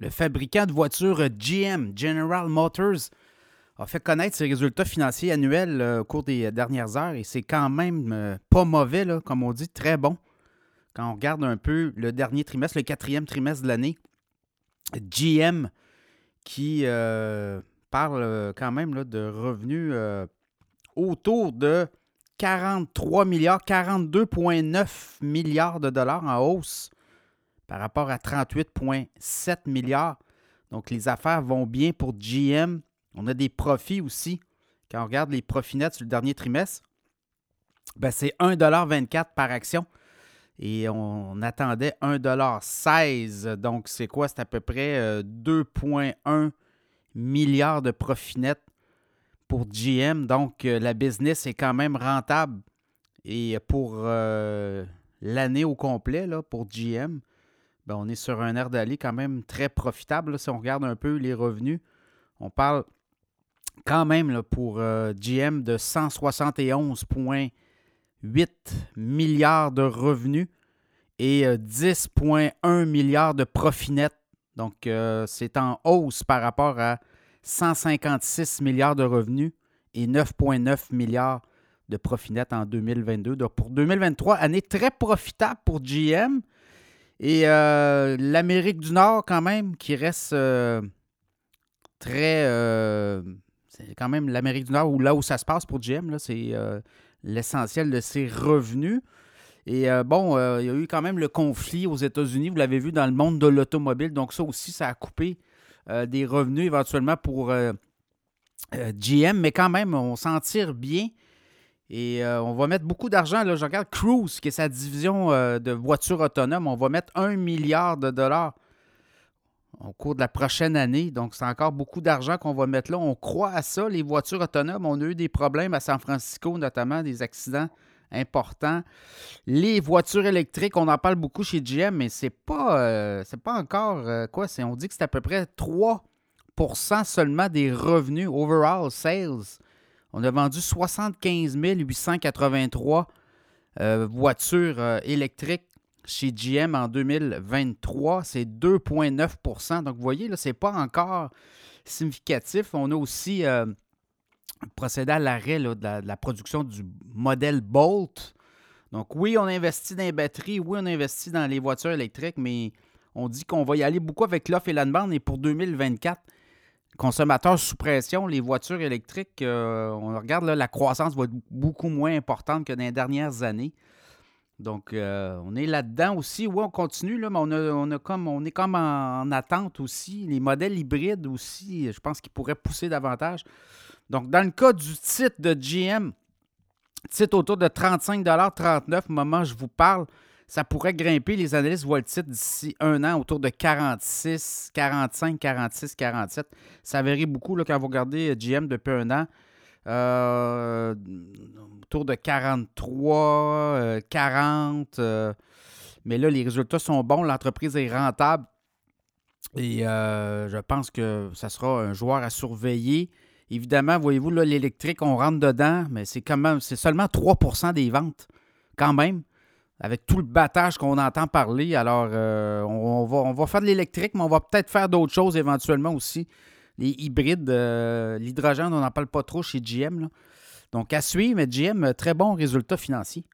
Le fabricant de voitures GM, General Motors, a fait connaître ses résultats financiers annuels euh, au cours des dernières heures et c'est quand même euh, pas mauvais, là, comme on dit, très bon. Quand on regarde un peu le dernier trimestre, le quatrième trimestre de l'année, GM qui euh, parle quand même de revenus autour de 43 milliards, 42,9 milliards de dollars en hausse par rapport à 38,7 milliards. Donc les affaires vont bien pour GM. On a des profits aussi. Quand on regarde les profits nets sur le dernier trimestre, ben c'est 1,24 par action. Et on attendait 1,16 Donc, c'est quoi? C'est à peu près 2,1 euh, milliards de profits nets pour GM. Donc, euh, la business est quand même rentable. Et pour euh, l'année au complet, là, pour GM, ben, on est sur un air d'aller quand même très profitable. si on regarde un peu les revenus, on parle quand même pour euh, GM de 171,8 milliards de revenus et 10,1 euh, milliards de profit net. Donc, euh, c'est en hausse par rapport à 156 milliards de revenus et 9,9 milliards de profit net en 2022. Donc, pour 2023, année très profitable pour GM. Et l'Amérique du Nord, quand même, qui reste très c'est quand même l'Amérique du Nord ou là où ça se passe pour GM. C'est euh, l'essentiel de ses revenus. Et euh, bon, euh, il y a eu quand même le conflit aux États-Unis, vous l'avez vu dans le monde de l'automobile. Donc ça aussi, ça a coupé des revenus éventuellement pour GM, mais quand même, on s'en tire bien. Et on va mettre beaucoup d'argent. Là, je regarde Cruise, qui est sa division de voitures autonomes. On va mettre un milliard de dollars au cours de la prochaine année. Donc, c'est encore beaucoup d'argent qu'on va mettre là. On croit à ça. Les voitures autonomes, on a eu des problèmes à San Francisco, notamment des accidents importants. Les voitures électriques, on en parle beaucoup chez GM, mais c'est pas, euh, pas encore euh, quoi. On dit que c'est à peu près 3% seulement des revenus overall sales. On a vendu 75 883 euh, voitures électriques chez GM en 2023, c'est 2,9% Donc, vous voyez, ce n'est pas encore significatif. On a aussi euh, procédé à l'arrêt de, la production du modèle Bolt. Donc, oui, on investit dans les batteries, oui, on investit dans les voitures électriques, mais on dit qu'on va y aller beaucoup avec l'offre et la. Et pour 2024, consommateurs sous pression, les voitures électriques, euh, on regarde la croissance va être beaucoup moins importante que dans les dernières années. Donc, euh, on est là-dedans aussi. Oui, on continue, là, mais on, a, comme, on est comme en, attente aussi. Les modèles hybrides aussi, je pense qu'ils pourraient pousser davantage. Donc, dans le cas du titre de GM, titre autour de 35 39 moment où je vous parle, ça pourrait grimper. Les analystes voient le titre d'ici un an autour de 46, 45, 46, 47. Ça varie beaucoup là, quand vous regardez GM depuis un an. Euh, autour de 43, 40. Euh, euh, mais là, les résultats sont bons. L'entreprise est rentable. Et je pense que ça sera un joueur à surveiller. Évidemment, voyez-vous, l'électrique, on rentre dedans, mais c'est quand même, c'est seulement 3% des ventes, quand même, avec tout le battage qu'on entend parler. Alors, on, va, on va faire de l'électrique, mais on va peut-être faire d'autres choses éventuellement aussi les hybrides, euh, l'hydrogène, on n'en parle pas trop chez GM. Donc, à suivre, mais GM, très bon résultat financier.